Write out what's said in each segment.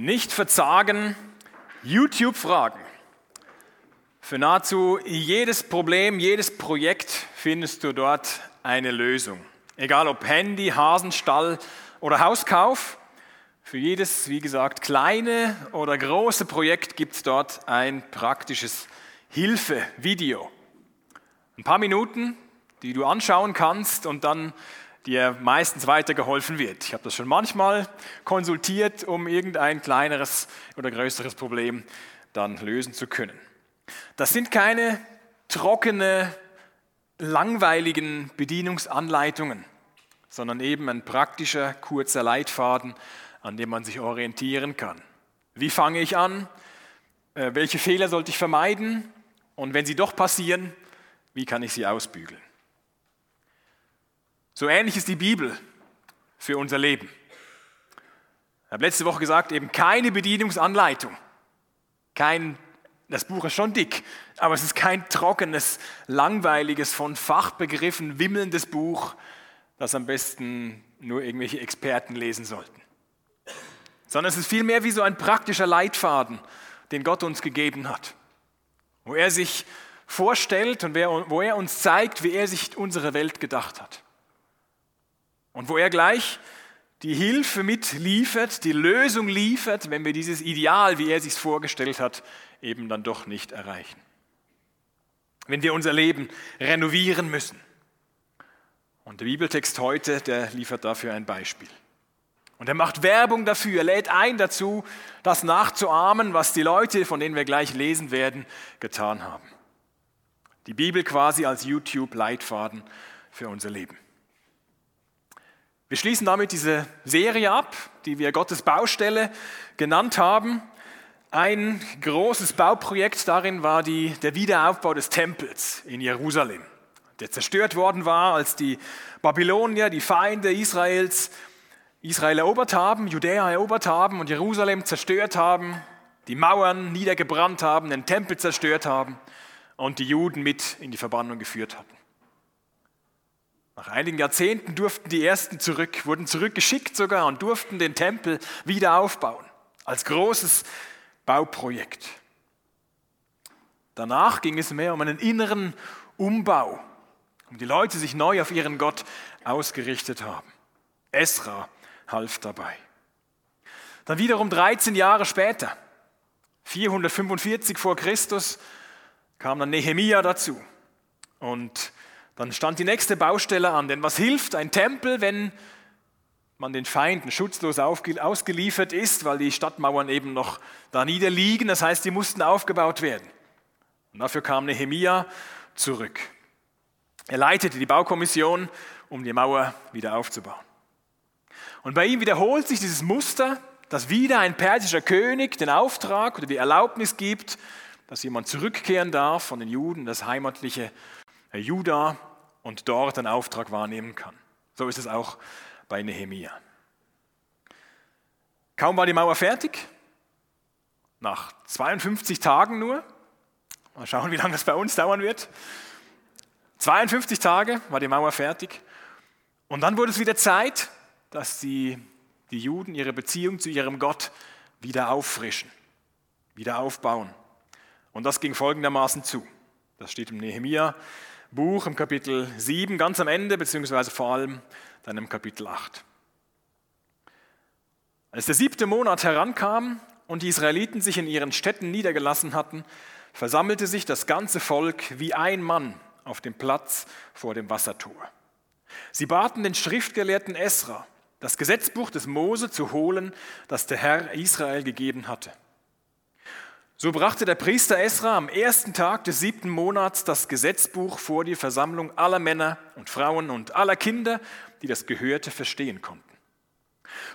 Nicht verzagen, YouTube-Fragen. Für nahezu jedes Problem, jedes Projekt findest du dort eine Lösung. Egal ob Handy, Hasenstall oder Hauskauf, für jedes, wie gesagt, kleine oder große Projekt gibt es dort ein praktisches Hilfevideo. Ein paar Minuten, die du anschauen kannst und dann dir meistens weitergeholfen wird. Ich habe das schon manchmal konsultiert, um irgendein kleineres oder größeres Problem dann lösen zu können. Das sind keine trockene, langweiligen Bedienungsanleitungen, sondern eben ein praktischer, kurzer Leitfaden, an dem man sich orientieren kann. Wie fange ich an? Äh, welche Fehler sollte ich vermeiden? Und wenn sie doch passieren, wie kann ich sie ausbügeln? So ähnlich ist die Bibel für unser Leben. Ich habe letzte Woche gesagt, eben keine Bedienungsanleitung. Kein, das Buch ist schon dick, aber es ist kein trockenes, langweiliges, von Fachbegriffen wimmelndes Buch, das am besten nur irgendwelche Experten lesen sollten. Sondern es ist vielmehr wie so ein praktischer Leitfaden, den Gott uns gegeben hat, wo er sich vorstellt und wo er uns zeigt, wie er sich unsere Welt gedacht hat. Und wo er gleich die Hilfe mitliefert, die Lösung liefert, wenn wir dieses Ideal, wie er sich vorgestellt hat, eben dann doch nicht erreichen. Wenn wir unser Leben renovieren müssen. Und der Bibeltext heute, der liefert dafür ein Beispiel. Und er macht Werbung dafür, er lädt ein dazu, das nachzuahmen, was die Leute, von denen wir gleich lesen werden, getan haben. Die Bibel quasi als YouTube-Leitfaden für unser Leben. Wir schließen damit diese Serie ab, die wir Gottes Baustelle genannt haben. Ein großes Bauprojekt darin war die, der Wiederaufbau des Tempels in Jerusalem, der zerstört worden war, als die Babylonier, die Feinde Israels, Israel erobert haben, Judäa erobert haben und Jerusalem zerstört haben, die Mauern niedergebrannt haben, den Tempel zerstört haben und die Juden mit in die Verbannung geführt hatten. Nach einigen Jahrzehnten durften die Ersten zurück, wurden zurückgeschickt sogar und durften den Tempel wieder aufbauen, als großes Bauprojekt. Danach ging es mehr um einen inneren Umbau, um die Leute sich neu auf ihren Gott ausgerichtet haben. Esra half dabei. Dann wiederum 13 Jahre später, 445 vor Christus, kam dann Nehemia dazu und dann stand die nächste Baustelle an. Denn was hilft ein Tempel, wenn man den Feinden schutzlos ausgeliefert ist, weil die Stadtmauern eben noch da niederliegen. Das heißt, die mussten aufgebaut werden. Und dafür kam Nehemia zurück. Er leitete die Baukommission, um die Mauer wieder aufzubauen. Und bei ihm wiederholt sich dieses Muster, dass wieder ein persischer König den Auftrag oder die Erlaubnis gibt, dass jemand zurückkehren darf von den Juden, das heimatliche Juda, und dort einen Auftrag wahrnehmen kann. So ist es auch bei Nehemia. Kaum war die Mauer fertig, nach 52 Tagen nur, mal schauen, wie lange das bei uns dauern wird. 52 Tage war die Mauer fertig und dann wurde es wieder Zeit, dass die, die Juden ihre Beziehung zu ihrem Gott wieder auffrischen, wieder aufbauen. Und das ging folgendermaßen zu. Das steht im Nehemia Buch im Kapitel 7, ganz am Ende, beziehungsweise vor allem dann im Kapitel 8. Als der siebte Monat herankam und die Israeliten sich in ihren Städten niedergelassen hatten, versammelte sich das ganze Volk wie ein Mann auf dem Platz vor dem Wassertor. Sie baten den Schriftgelehrten Esra, das Gesetzbuch des Mose zu holen, das der Herr Israel gegeben hatte. So brachte der Priester Esra am ersten Tag des siebten Monats das Gesetzbuch vor die Versammlung aller Männer und Frauen und aller Kinder, die das Gehörte verstehen konnten.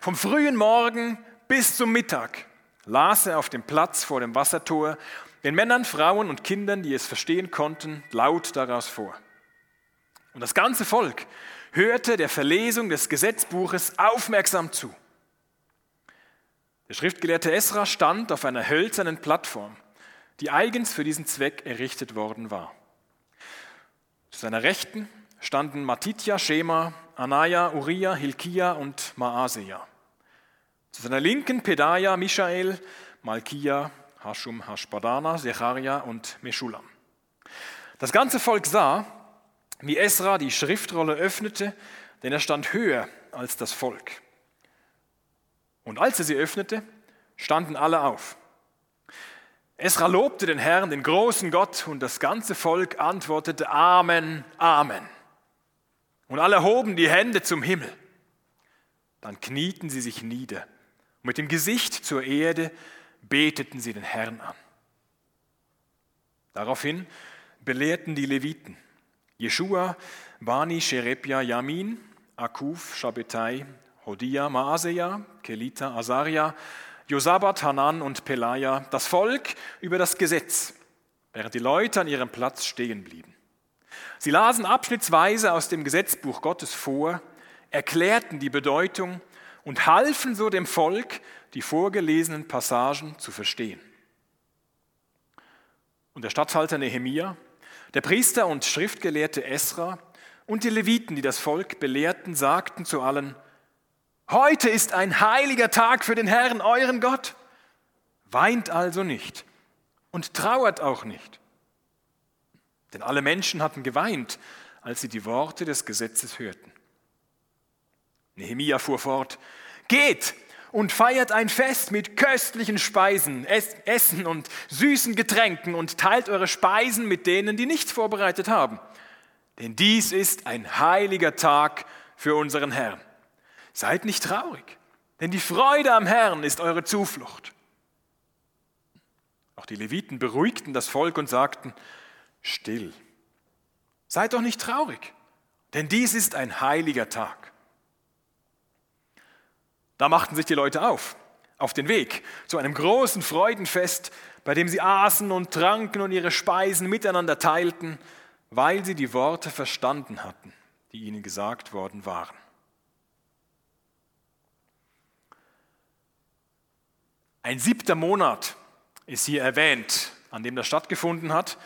Vom frühen Morgen bis zum Mittag las er auf dem Platz vor dem Wassertor den Männern, Frauen und Kindern, die es verstehen konnten, laut daraus vor. Und das ganze Volk hörte der Verlesung des Gesetzbuches aufmerksam zu. Der Schriftgelehrte Esra stand auf einer hölzernen Plattform, die eigens für diesen Zweck errichtet worden war. Zu seiner Rechten standen Matitja, Shema, Anaya, Uriah, Hilkia und Maaseja. Zu seiner Linken Pedaja, Michael, Malkia, Hashum, Hashbadana, Secharia und Meschulam. Das ganze Volk sah, wie Esra die Schriftrolle öffnete, denn er stand höher als das Volk. Und als er sie öffnete, standen alle auf. Esra lobte den Herrn, den großen Gott, und das ganze Volk antwortete Amen, Amen. Und alle hoben die Hände zum Himmel. Dann knieten sie sich nieder und mit dem Gesicht zur Erde beteten sie den Herrn an. Daraufhin belehrten die Leviten Jeshua, Bani, Sherebia, Yamin, Akuf, Shabbetai, Hodia, Maaseja, Kelita, Asaria, Josabat, Hanan und Pelaja das Volk über das Gesetz, während die Leute an ihrem Platz stehen blieben. Sie lasen abschnittsweise aus dem Gesetzbuch Gottes vor, erklärten die Bedeutung und halfen so dem Volk, die vorgelesenen Passagen zu verstehen. Und der Statthalter Nehemia, der Priester und Schriftgelehrte Esra und die Leviten, die das Volk belehrten, sagten zu allen, Heute ist ein heiliger Tag für den Herrn, euren Gott. Weint also nicht und trauert auch nicht. Denn alle Menschen hatten geweint, als sie die Worte des Gesetzes hörten. Nehemia fuhr fort, geht und feiert ein Fest mit köstlichen Speisen, Essen und süßen Getränken und teilt eure Speisen mit denen, die nichts vorbereitet haben. Denn dies ist ein heiliger Tag für unseren Herrn. Seid nicht traurig, denn die Freude am Herrn ist eure Zuflucht. Auch die Leviten beruhigten das Volk und sagten, still, seid doch nicht traurig, denn dies ist ein heiliger Tag. Da machten sich die Leute auf, auf den Weg zu einem großen Freudenfest, bei dem sie aßen und tranken und ihre Speisen miteinander teilten, weil sie die Worte verstanden hatten, die ihnen gesagt worden waren. Ein siebter Monat ist hier erwähnt, an dem das stattgefunden hat.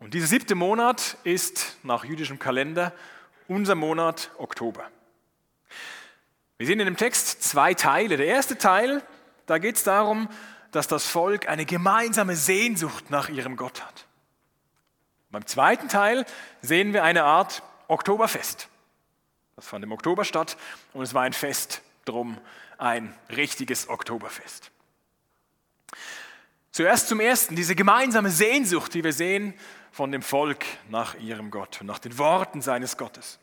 Und dieser siebte Monat ist nach jüdischem Kalender unser Monat Oktober. Wir sehen in dem Text zwei Teile. Der erste Teil, da geht es darum, dass das Volk eine gemeinsame Sehnsucht nach ihrem Gott hat. Beim zweiten Teil sehen wir eine Art Oktoberfest. Das fand im Oktober statt und es war ein Fest drum, ein richtiges Oktoberfest. Zuerst zum Ersten, diese gemeinsame Sehnsucht, die wir sehen von dem Volk nach ihrem Gott und nach den Worten seines Gottes.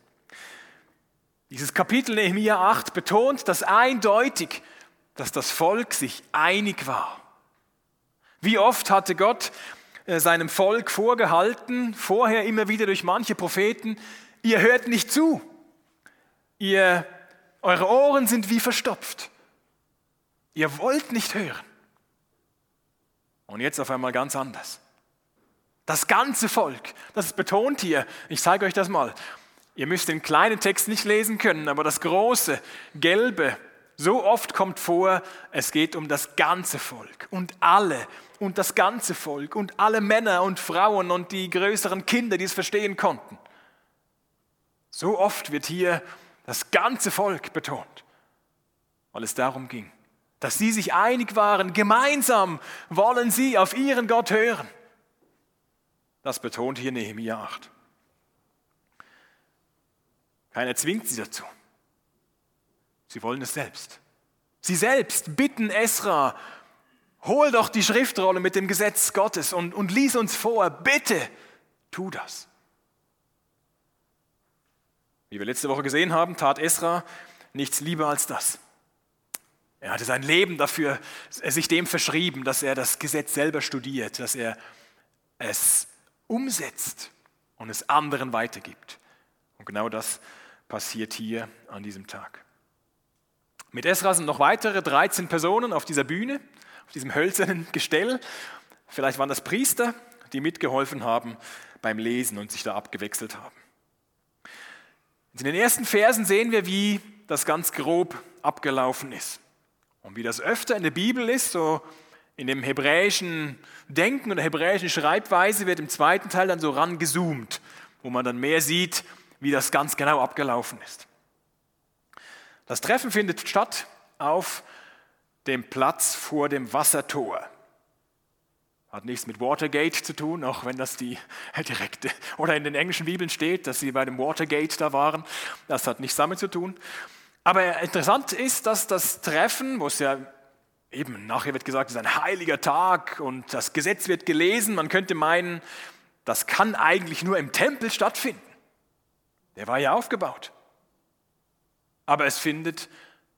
Dieses Kapitel Nehemiah 8 betont das eindeutig, dass das Volk sich einig war. Wie oft hatte Gott äh, seinem Volk vorgehalten, vorher immer wieder durch manche Propheten, ihr hört nicht zu, ihr, eure Ohren sind wie verstopft, ihr wollt nicht hören. Und jetzt auf einmal ganz anders. Das ganze Volk, das ist betont hier. Ich zeige euch das mal. Ihr müsst den kleinen Text nicht lesen können, aber das große, gelbe, so oft kommt vor, es geht um das ganze Volk und alle und das ganze Volk und alle Männer und Frauen und die größeren Kinder, die es verstehen konnten. So oft wird hier das ganze Volk betont, weil es darum ging dass sie sich einig waren, gemeinsam wollen sie auf ihren Gott hören. Das betont hier Nehemiah 8. Keiner zwingt sie dazu. Sie wollen es selbst. Sie selbst bitten Esra, hol doch die Schriftrolle mit dem Gesetz Gottes und, und lies uns vor, bitte, tu das. Wie wir letzte Woche gesehen haben, tat Esra nichts lieber als das. Er hatte sein Leben dafür, sich dem verschrieben, dass er das Gesetz selber studiert, dass er es umsetzt und es anderen weitergibt. Und genau das passiert hier an diesem Tag. Mit Esra sind noch weitere 13 Personen auf dieser Bühne, auf diesem hölzernen Gestell. Vielleicht waren das Priester, die mitgeholfen haben beim Lesen und sich da abgewechselt haben. In den ersten Versen sehen wir, wie das ganz grob abgelaufen ist. Und wie das öfter in der Bibel ist, so in dem hebräischen Denken oder hebräischen Schreibweise wird im zweiten Teil dann so rangezoomt, wo man dann mehr sieht, wie das ganz genau abgelaufen ist. Das Treffen findet statt auf dem Platz vor dem Wassertor. Hat nichts mit Watergate zu tun, auch wenn das die direkte oder in den englischen Bibeln steht, dass sie bei dem Watergate da waren. Das hat nichts damit zu tun. Aber interessant ist, dass das Treffen, wo es ja eben nachher wird gesagt, es ist ein heiliger Tag und das Gesetz wird gelesen, man könnte meinen, das kann eigentlich nur im Tempel stattfinden. Der war ja aufgebaut. Aber es findet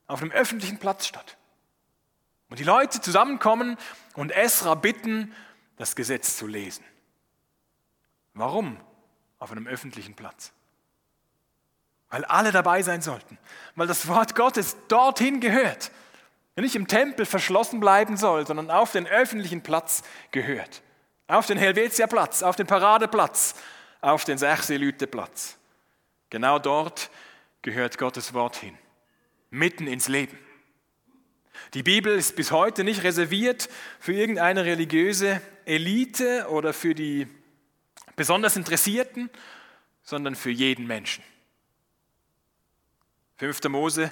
auf einem öffentlichen Platz statt. Und die Leute zusammenkommen und Esra bitten, das Gesetz zu lesen. Warum auf einem öffentlichen Platz? Weil alle dabei sein sollten, weil das Wort Gottes dorthin gehört. Nicht im Tempel verschlossen bleiben soll, sondern auf den öffentlichen Platz gehört. Auf den Helvetia-Platz, auf den Paradeplatz, auf den Sechselüte-Platz. Genau dort gehört Gottes Wort hin, mitten ins Leben. Die Bibel ist bis heute nicht reserviert für irgendeine religiöse Elite oder für die besonders Interessierten, sondern für jeden Menschen. 5. Mose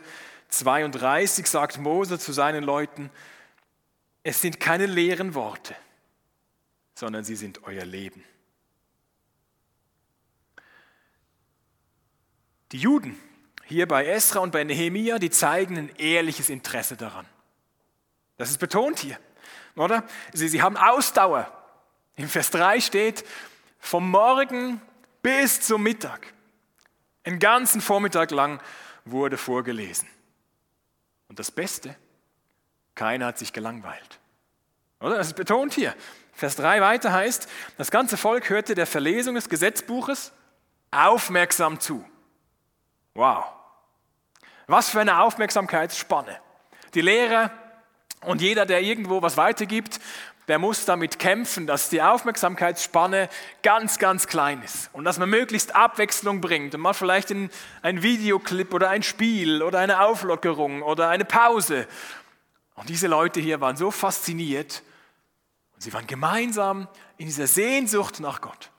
32 sagt Mose zu seinen Leuten, es sind keine leeren Worte, sondern sie sind euer Leben. Die Juden hier bei Esra und bei Nehemia, die zeigen ein ehrliches Interesse daran. Das ist betont hier, oder? Sie, sie haben Ausdauer. Im Vers 3 steht, vom Morgen bis zum Mittag. Einen ganzen Vormittag lang wurde vorgelesen. Und das Beste, keiner hat sich gelangweilt. Oder? Das ist betont hier. Vers 3 weiter heißt, das ganze Volk hörte der Verlesung des Gesetzbuches aufmerksam zu. Wow. Was für eine Aufmerksamkeitsspanne. Die Lehrer und jeder, der irgendwo was weitergibt, der muss damit kämpfen, dass die Aufmerksamkeitsspanne ganz, ganz klein ist und dass man möglichst Abwechslung bringt und mal vielleicht in ein Videoclip oder ein Spiel oder eine Auflockerung oder eine Pause. Und diese Leute hier waren so fasziniert und sie waren gemeinsam in dieser Sehnsucht nach Gott,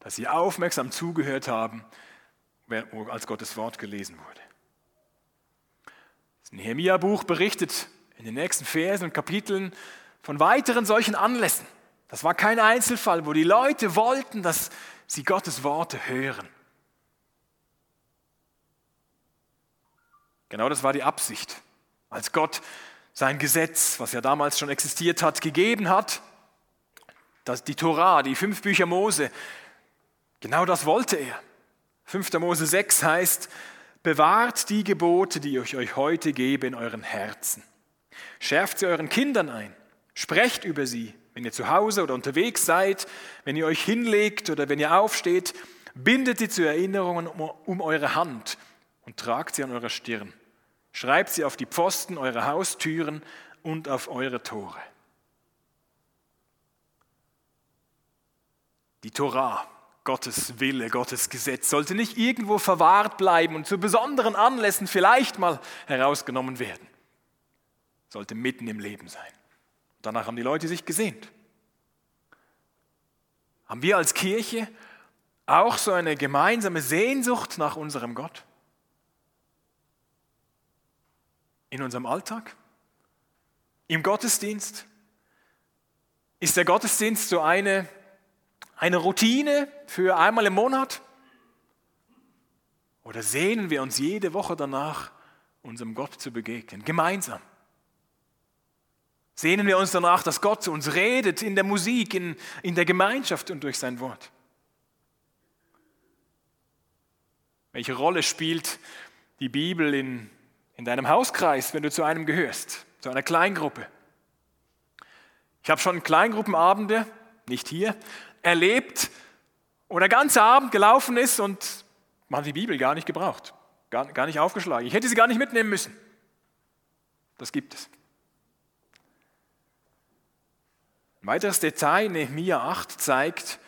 dass sie aufmerksam zugehört haben, als Gottes Wort gelesen wurde. Das Nehemiah-Buch berichtet in den nächsten Versen und Kapiteln von weiteren solchen Anlässen. Das war kein Einzelfall, wo die Leute wollten, dass sie Gottes Worte hören. Genau das war die Absicht. Als Gott sein Gesetz, was ja damals schon existiert hat, gegeben hat, dass die Torah, die fünf Bücher Mose, genau das wollte er. 5. Mose 6 heißt, bewahrt die Gebote, die ich euch heute gebe, in euren Herzen Schärft sie euren Kindern ein. Sprecht über sie, wenn ihr zu Hause oder unterwegs seid, wenn ihr euch hinlegt oder wenn ihr aufsteht. Bindet sie zu Erinnerungen um eure Hand und tragt sie an eurer Stirn. Schreibt sie auf die Pfosten eurer Haustüren und auf eure Tore. Die Torah, Gottes Wille, Gottes Gesetz, sollte nicht irgendwo verwahrt bleiben und zu besonderen Anlässen vielleicht mal herausgenommen werden sollte mitten im Leben sein. Danach haben die Leute sich gesehnt. Haben wir als Kirche auch so eine gemeinsame Sehnsucht nach unserem Gott? In unserem Alltag? Im Gottesdienst? Ist der Gottesdienst so eine, eine Routine für einmal im Monat? Oder sehnen wir uns jede Woche danach, unserem Gott zu begegnen, gemeinsam? Sehnen wir uns danach, dass Gott zu uns redet in der Musik, in, in der Gemeinschaft und durch sein Wort. Welche Rolle spielt die Bibel in, in deinem Hauskreis, wenn du zu einem gehörst, zu einer Kleingruppe? Ich habe schon Kleingruppenabende, nicht hier, erlebt, wo der ganze Abend gelaufen ist und man hat die Bibel gar nicht gebraucht, gar, gar nicht aufgeschlagen. Ich hätte sie gar nicht mitnehmen müssen. Das gibt es. Ein weiteres Detail, Nehemiah 8, zeigt,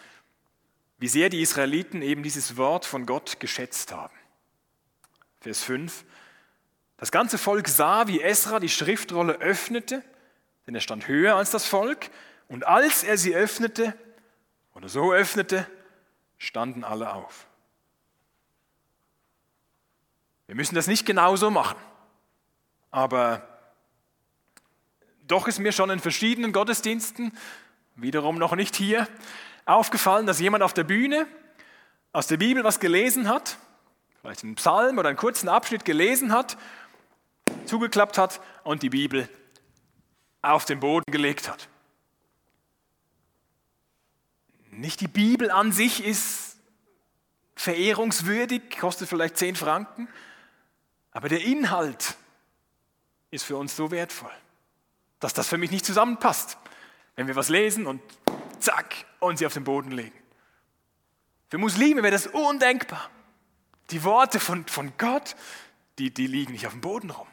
wie sehr die Israeliten eben dieses Wort von Gott geschätzt haben. Vers 5. Das ganze Volk sah, wie Esra die Schriftrolle öffnete, denn er stand höher als das Volk, und als er sie öffnete oder so öffnete, standen alle auf. Wir müssen das nicht genauso machen, aber Doch ist mir schon in verschiedenen Gottesdiensten, wiederum noch nicht hier, aufgefallen, dass jemand auf der Bühne aus der Bibel was gelesen hat, vielleicht einen Psalm oder einen kurzen Abschnitt gelesen hat, zugeklappt hat und die Bibel auf den Boden gelegt hat. Nicht die Bibel an sich ist verehrungswürdig, kostet vielleicht 10 Franken, aber der Inhalt ist für uns so wertvoll, dass das für mich nicht zusammenpasst, wenn wir was lesen und zack und sie auf den Boden legen. Für Muslime wäre das undenkbar. Die Worte von, von Gott, die, die liegen nicht auf dem Boden rum.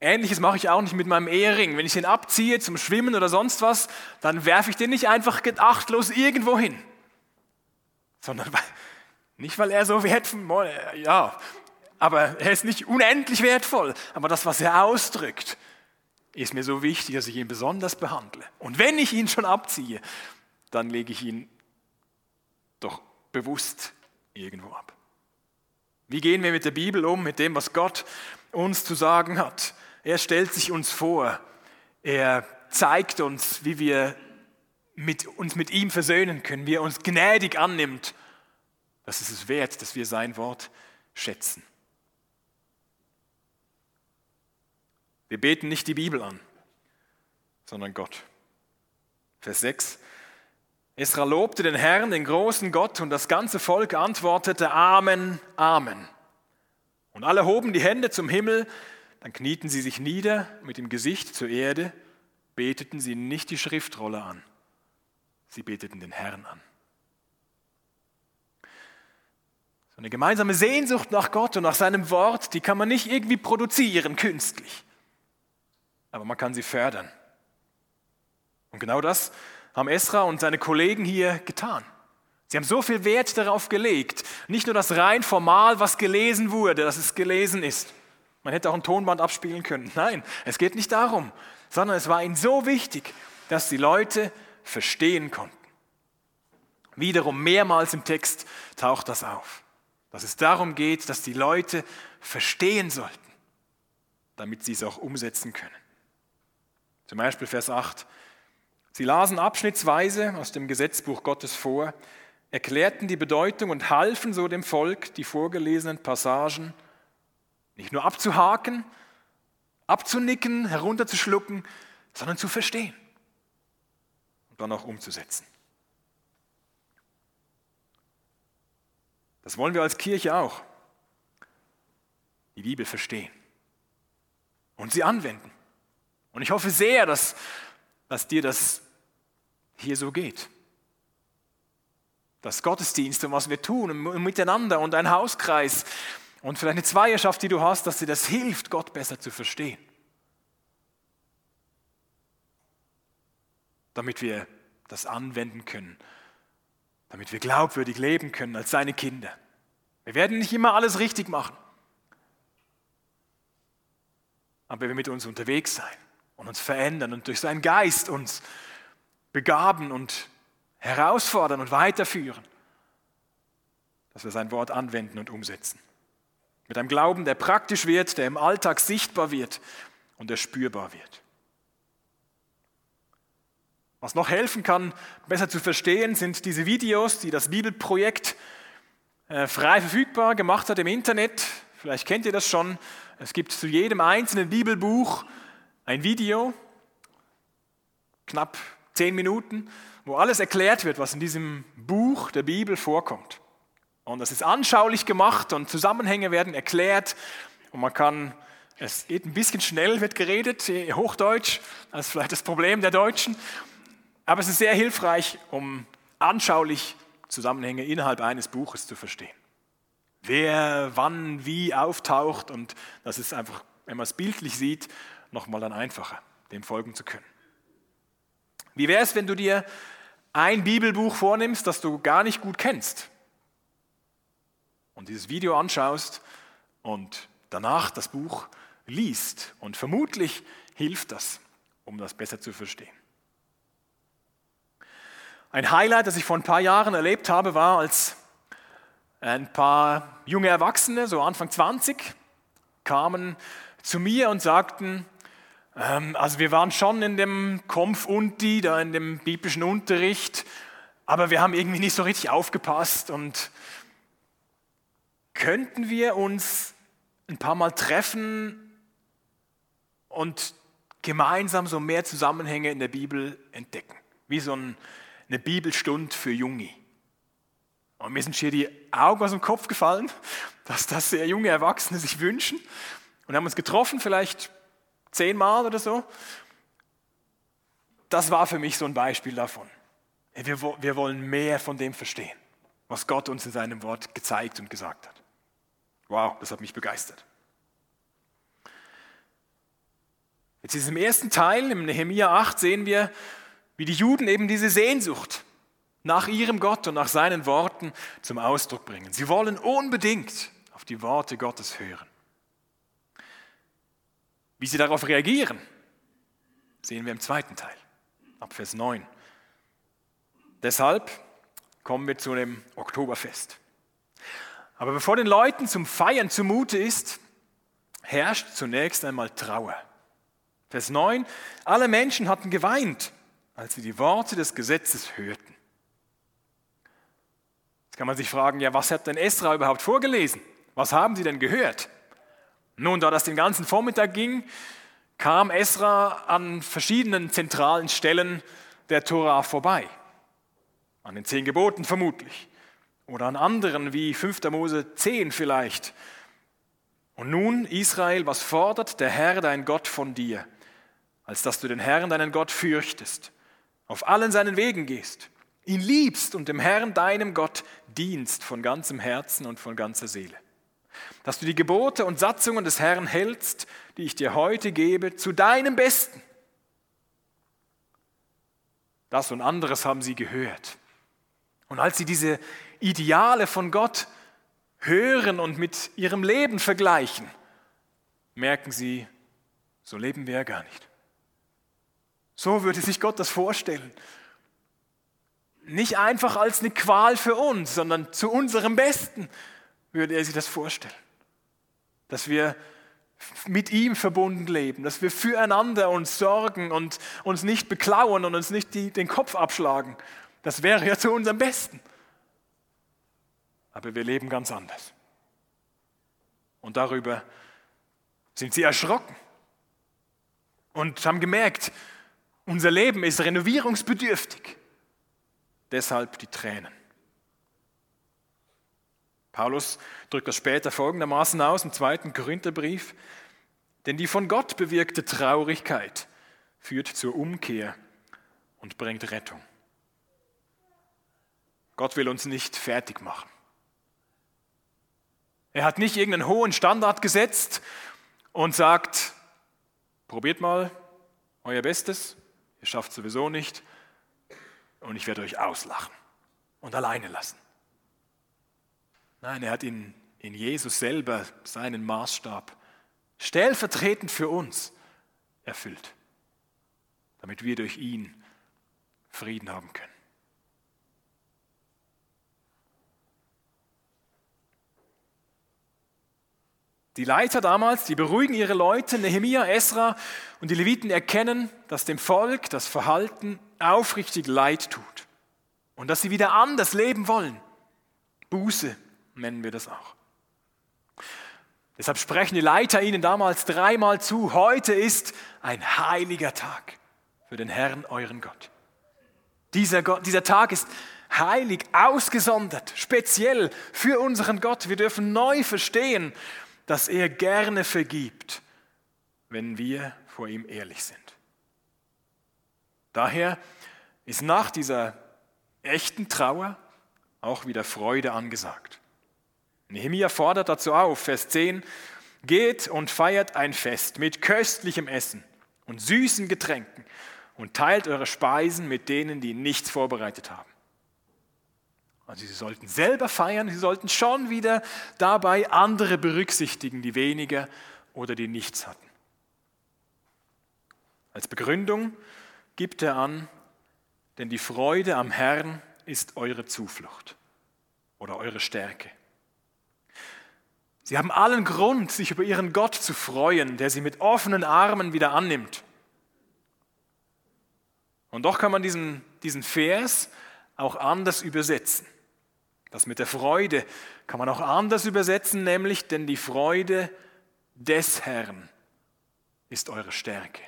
Ähnliches mache ich auch nicht mit meinem Ehering. Wenn ich den abziehe zum Schwimmen oder sonst was, dann werfe ich den nicht einfach achtlos irgendwo hin. Sondern weil, nicht, weil er so wertvoll ja, aber er ist nicht unendlich wertvoll. Aber das, was er ausdrückt, ist mir so wichtig, dass ich ihn besonders behandle. Und wenn ich ihn schon abziehe, dann lege ich ihn doch bewusst irgendwo ab. Wie gehen wir mit der Bibel um, mit dem, was Gott uns zu sagen hat? Er stellt sich uns vor. Er zeigt uns, wie wir mit, uns mit ihm versöhnen können, wie er uns gnädig annimmt. Das ist es wert, dass wir sein Wort schätzen. Wir beten nicht die Bibel an, sondern Gott. Vers 6. Esra lobte den Herrn, den großen Gott, und das ganze Volk antwortete Amen, Amen. Und alle hoben die Hände zum Himmel, dann knieten sie sich nieder mit dem Gesicht zur Erde, beteten sie nicht die Schriftrolle an, sie beteten den Herrn an. So eine gemeinsame Sehnsucht nach Gott und nach seinem Wort, die kann man nicht irgendwie produzieren künstlich, aber man kann sie fördern. Und genau das haben Esra und seine Kollegen hier getan. Sie haben so viel Wert darauf gelegt, nicht nur das rein formal, was gelesen wurde, dass es gelesen ist, man hätte auch ein Tonband abspielen können. Nein, es geht nicht darum, sondern es war ihnen so wichtig, dass die Leute verstehen konnten. Wiederum mehrmals im Text taucht das auf, dass es darum geht, dass die Leute verstehen sollten, damit sie es auch umsetzen können. Zum Beispiel Vers 8. Sie lasen abschnittsweise aus dem Gesetzbuch Gottes vor, erklärten die Bedeutung und halfen so dem Volk, die vorgelesenen Passagen nicht nur abzuhaken, abzunicken, herunterzuschlucken, sondern zu verstehen und dann auch umzusetzen. Das wollen wir als Kirche auch. Die Bibel verstehen und sie anwenden. Und ich hoffe sehr, dass, dass dir das hier so geht. Das Gottesdienst und was wir tun und miteinander und ein Hauskreis, und vielleicht eine Zweierschaft, die du hast, dass dir das hilft, Gott besser zu verstehen. Damit wir das anwenden können, damit wir glaubwürdig leben können als seine Kinder. Wir werden nicht immer alles richtig machen, aber wir mit uns unterwegs sein und uns verändern und durch seinen Geist uns begaben und herausfordern und weiterführen, dass wir sein Wort anwenden und umsetzen. Mit einem Glauben, der praktisch wird, der im Alltag sichtbar wird und der spürbar wird. Was noch helfen kann, besser zu verstehen, sind diese Videos, die das Bibelprojekt äh, frei verfügbar gemacht hat im Internet. Vielleicht kennt ihr das schon. Es gibt zu jedem einzelnen Bibelbuch ein Video, knapp zehn Minuten, wo alles erklärt wird, was in diesem Buch der Bibel vorkommt. Und das ist anschaulich gemacht und Zusammenhänge werden erklärt und man kann, es geht ein bisschen schnell, wird geredet, Hochdeutsch, das ist vielleicht das Problem der Deutschen, aber es ist sehr hilfreich, um anschaulich Zusammenhänge innerhalb eines Buches zu verstehen. Wer wann wie auftaucht und das ist einfach, wenn man es bildlich sieht, nochmal dann einfacher, dem folgen zu können. Wie wäre es, wenn du dir ein Bibelbuch vornimmst, das du gar nicht gut kennst? und dieses Video anschaust und danach das Buch liest. Und vermutlich hilft das, um das besser zu verstehen. Ein Highlight, das ich vor ein paar Jahren erlebt habe, war, als ein paar junge Erwachsene, so Anfang 20, kamen zu mir und sagten, also wir waren schon in dem Konf-Unti, da in dem biblischen Unterricht, aber wir haben irgendwie nicht so richtig aufgepasst und könnten wir uns ein paar Mal treffen und gemeinsam so mehr Zusammenhänge in der Bibel entdecken, wie so eine Bibelstund für Jungi. Und mir sind schier die Augen aus dem Kopf gefallen, dass das sehr junge Erwachsene sich wünschen. Und haben uns getroffen, vielleicht zehnmal oder so. Das war für mich so ein Beispiel davon. Wir, wir wollen mehr von dem verstehen, was Gott uns in seinem Wort gezeigt und gesagt hat. Wow, das hat mich begeistert. Jetzt in diesem ersten Teil, im Nehemiah 8, sehen wir, wie die Juden eben diese Sehnsucht nach ihrem Gott und nach seinen Worten zum Ausdruck bringen. Sie wollen unbedingt auf die Worte Gottes hören. Wie sie darauf reagieren, sehen wir im zweiten Teil, ab Vers 9. Deshalb kommen wir zu dem Oktoberfest. Aber bevor den Leuten zum Feiern zumute ist, herrscht zunächst einmal Trauer. Vers 9, alle Menschen hatten geweint, als sie die Worte des Gesetzes hörten. Jetzt kann man sich fragen, ja, was hat denn Esra überhaupt vorgelesen? Was haben sie denn gehört? Nun, da das den ganzen Vormittag ging, kam Esra an verschiedenen zentralen Stellen der Tora vorbei. An den zehn Geboten vermutlich. Oder an anderen wie 5. Mose 10 vielleicht. Und nun, Israel, was fordert der Herr dein Gott von dir, als dass du den Herrn deinen Gott fürchtest, auf allen seinen Wegen gehst, ihn liebst und dem Herrn deinem Gott dienst von ganzem Herzen und von ganzer Seele dass du die Gebote und Satzungen des Herrn hältst, die ich dir heute gebe, zu deinem Besten. Das und anderes haben sie gehört. Und als sie diese Ideale von Gott hören und mit ihrem Leben vergleichen, merken sie, so leben wir ja gar nicht. So würde sich Gott das vorstellen. Nicht einfach als eine Qual für uns, sondern zu unserem Besten würde er sich das vorstellen. Dass wir mit ihm verbunden leben, dass wir füreinander uns sorgen und uns nicht beklauen und uns nicht die, den Kopf abschlagen. Das wäre ja zu unserem Besten. Aber wir leben ganz anders. Und darüber sind sie erschrocken und haben gemerkt, unser Leben ist renovierungsbedürftig. Deshalb die Tränen. Paulus drückt das später folgendermaßen aus im zweiten Korintherbrief, denn die von Gott bewirkte Traurigkeit führt zur Umkehr und bringt Rettung. Gott will uns nicht fertig machen. Er hat nicht irgendeinen hohen Standard gesetzt und sagt, probiert mal euer Bestes, ihr schafft sowieso nicht und ich werde euch auslachen und alleine lassen. Nein, er hat in, in Jesus selber seinen Maßstab stellvertretend für uns erfüllt, damit wir durch ihn Frieden haben können. Die Leiter damals, die beruhigen ihre Leute, Nehemia, Esra und die Leviten erkennen, dass dem Volk das Verhalten aufrichtig leid tut und dass sie wieder anders leben wollen. Buße, nennen wir das auch. Deshalb sprechen die Leiter ihnen damals dreimal zu, heute ist ein heiliger Tag für den Herrn, euren Gott. Dieser, Gott, dieser Tag ist heilig, ausgesondert, speziell für unseren Gott. Wir dürfen neu verstehen, dass er gerne vergibt, wenn wir vor ihm ehrlich sind. Daher ist nach dieser echten Trauer auch wieder Freude angesagt. Nehemiah fordert dazu auf, Vers 10, geht und feiert ein Fest mit köstlichem Essen und süßen Getränken und teilt eure Speisen mit denen, die nichts vorbereitet haben. Also sie sollten selber feiern, sie sollten schon wieder dabei andere berücksichtigen, die weniger oder die nichts hatten. Als Begründung gibt er an, denn die Freude am Herrn ist eure Zuflucht oder eure Stärke. Sie haben allen Grund, sich über ihren Gott zu freuen, der sie mit offenen Armen wieder annimmt. Und doch kann man diesen, diesen Vers auch anders übersetzen. Das mit der Freude kann man auch anders übersetzen, nämlich, denn die Freude des Herrn ist eure Stärke.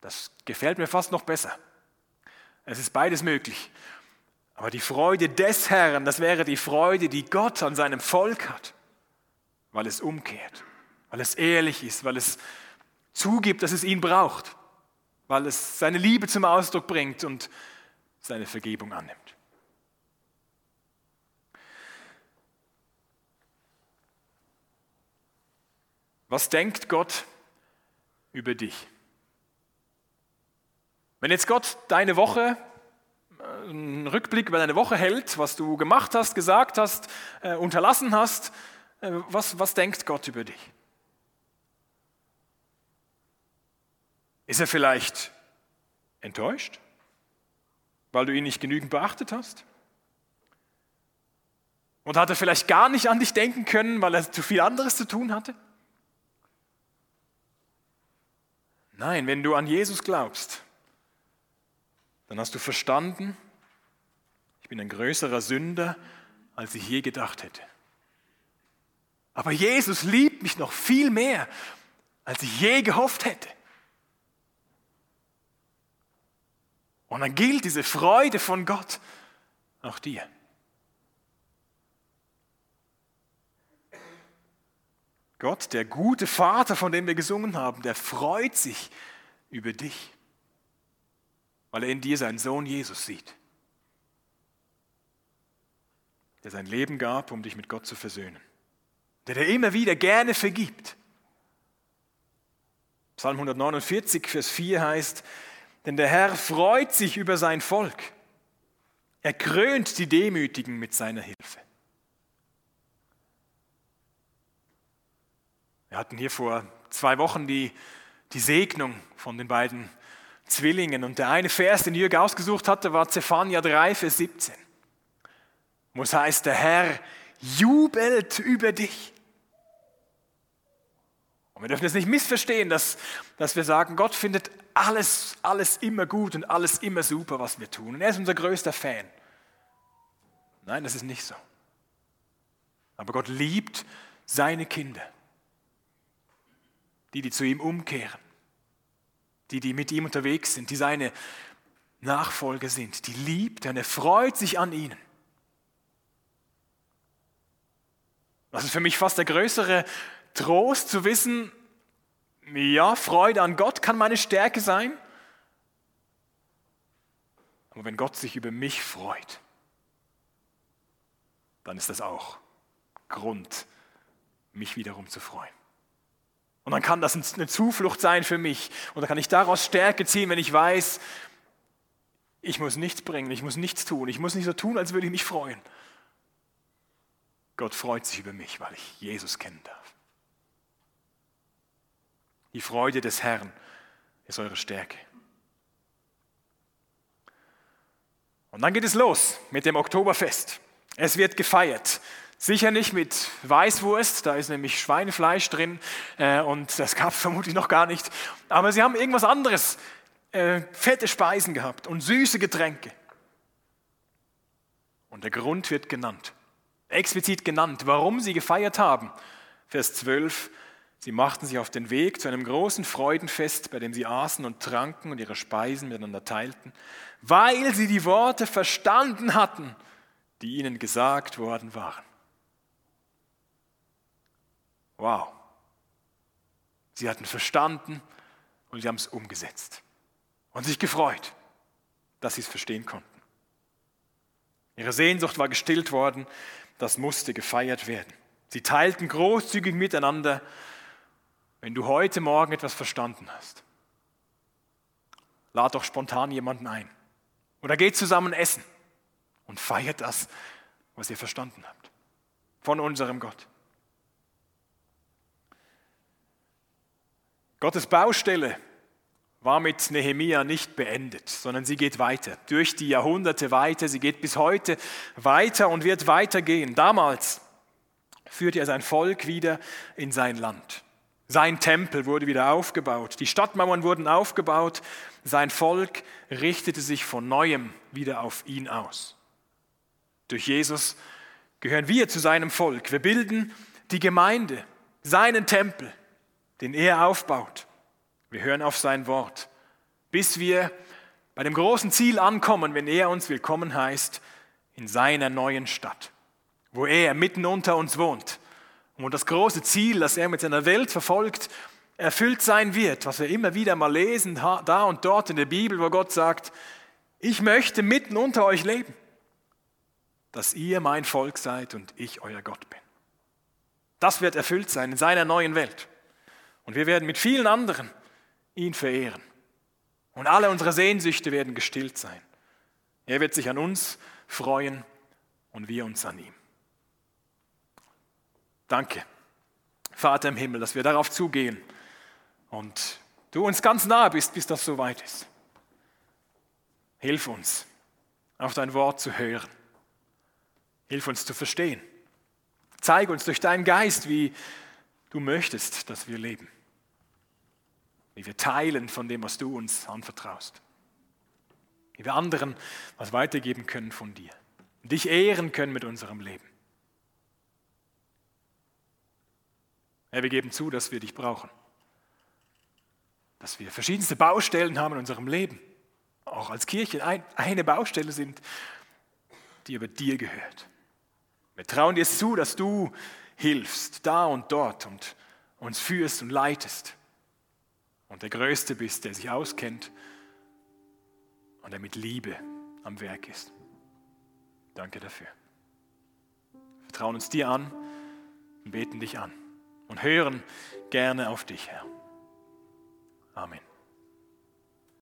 Das gefällt mir fast noch besser. Es ist beides möglich. Aber die Freude des Herrn, das wäre die Freude, die Gott an seinem Volk hat, weil es umkehrt, weil es ehrlich ist, weil es zugibt, dass es ihn braucht, weil es seine Liebe zum Ausdruck bringt und seine Vergebung annimmt. Was denkt Gott über dich? Wenn jetzt Gott deine Woche, einen Rückblick über deine Woche hält, was du gemacht hast, gesagt hast, äh, unterlassen hast, äh, was, was denkt Gott über dich? Ist er vielleicht enttäuscht, weil du ihn nicht genügend beachtet hast? Und hat er vielleicht gar nicht an dich denken können, weil er zu viel anderes zu tun hatte? Nein, wenn du an Jesus glaubst, dann hast du verstanden, ich bin ein größerer Sünder, als ich je gedacht hätte. Aber Jesus liebt mich noch viel mehr, als ich je gehofft hätte. Und dann gilt diese Freude von Gott auch dir. Gott, der gute Vater, von dem wir gesungen haben, der freut sich über dich, weil er in dir seinen Sohn Jesus sieht, der sein Leben gab, um dich mit Gott zu versöhnen, der dir immer wieder gerne vergibt. Psalm 149, Vers 4 heißt, denn der Herr freut sich über sein Volk. Er krönt die Demütigen mit seiner Hilfe. Wir hatten hier vor zwei Wochen die, die Segnung von den beiden Zwillingen und der eine Vers, den Jürgen ausgesucht hatte, war Zephania 3, Vers 17. Wo es heißt, der Herr jubelt über dich. Und wir dürfen es nicht missverstehen, dass, dass wir sagen, Gott findet alles, alles immer gut und alles immer super, was wir tun. Und er ist unser größter Fan. Nein, das ist nicht so. Aber Gott liebt seine Kinder die, die zu ihm umkehren, die, die mit ihm unterwegs sind, die seine Nachfolger sind, die liebt und er freut sich an ihnen. Das ist für mich fast der größere Trost zu wissen, ja, Freude an Gott kann meine Stärke sein, aber wenn Gott sich über mich freut, dann ist das auch Grund, mich wiederum zu freuen. Und dann kann das eine Zuflucht sein für mich. Und dann kann ich daraus Stärke ziehen, wenn ich weiß, ich muss nichts bringen, ich muss nichts tun, ich muss nicht so tun, als würde ich mich freuen. Gott freut sich über mich, weil ich Jesus kennen darf. Die Freude des Herrn ist eure Stärke. Und dann geht es los mit dem Oktoberfest. Es wird gefeiert. Sicher nicht mit Weißwurst, da ist nämlich Schweinefleisch drin äh, und das gab es vermutlich noch gar nicht. Aber sie haben irgendwas anderes, äh, fette Speisen gehabt und süße Getränke. Und der Grund wird genannt, explizit genannt, warum sie gefeiert haben. Vers 12, sie machten sich auf den Weg zu einem großen Freudenfest, bei dem sie aßen und tranken und ihre Speisen miteinander teilten, weil sie die Worte verstanden hatten, die ihnen gesagt worden waren. Wow. Sie hatten verstanden und sie haben es umgesetzt und sich gefreut, dass sie es verstehen konnten. Ihre Sehnsucht war gestillt worden, das musste gefeiert werden. Sie teilten großzügig miteinander, wenn du heute Morgen etwas verstanden hast. Lad doch spontan jemanden ein. Oder geht zusammen essen und feiert das, was ihr verstanden habt. Von unserem Gott. Gottes Baustelle war mit Nehemia nicht beendet, sondern sie geht weiter, durch die Jahrhunderte weiter, sie geht bis heute weiter und wird weitergehen. Damals, führte er sein Volk wieder in sein Land. Sein Tempel wurde wieder aufgebaut, die Stadtmauern wurden aufgebaut, sein Volk richtete sich von neuem wieder auf ihn aus. Durch Jesus gehören wir zu seinem Volk. Wir bilden die Gemeinde, seinen Tempel, den er aufbaut. Wir hören auf sein Wort, bis wir bei dem großen Ziel ankommen, wenn er uns willkommen heißt, in seiner neuen Stadt, wo er mitten unter uns wohnt und das große Ziel, das er mit seiner Welt verfolgt, erfüllt sein wird, was wir immer wieder mal lesen, da und dort in der Bibel, wo Gott sagt, ich möchte mitten unter euch leben, dass ihr mein Volk seid und ich euer Gott bin. Das wird erfüllt sein in seiner neuen Welt. Und wir werden mit vielen anderen ihn verehren. Und alle unsere Sehnsüchte werden gestillt sein. Er wird sich an uns freuen und wir uns an ihm. Danke, Vater im Himmel, dass wir darauf zugehen und du uns ganz nahe bist, bis das soweit ist. Hilf uns, auf dein Wort zu hören. Hilf uns zu verstehen. Zeig uns durch deinen Geist, wie du möchtest, dass wir leben. Wie wir teilen von dem, was du uns anvertraust. Wie wir anderen was weitergeben können von dir. Dich ehren können mit unserem Leben. Herr, wir geben zu, dass wir dich brauchen. Dass wir verschiedenste Baustellen haben in unserem Leben. Auch als Kirche eine Baustelle sind, die aber dir gehört. Wir trauen dir zu, dass du hilfst, da und dort und uns führst und leitest. Und der Größte bist, der sich auskennt und der mit Liebe am Werk ist. Danke dafür. Wir vertrauen uns dir an und beten dich an und hören gerne auf dich, Herr. Amen.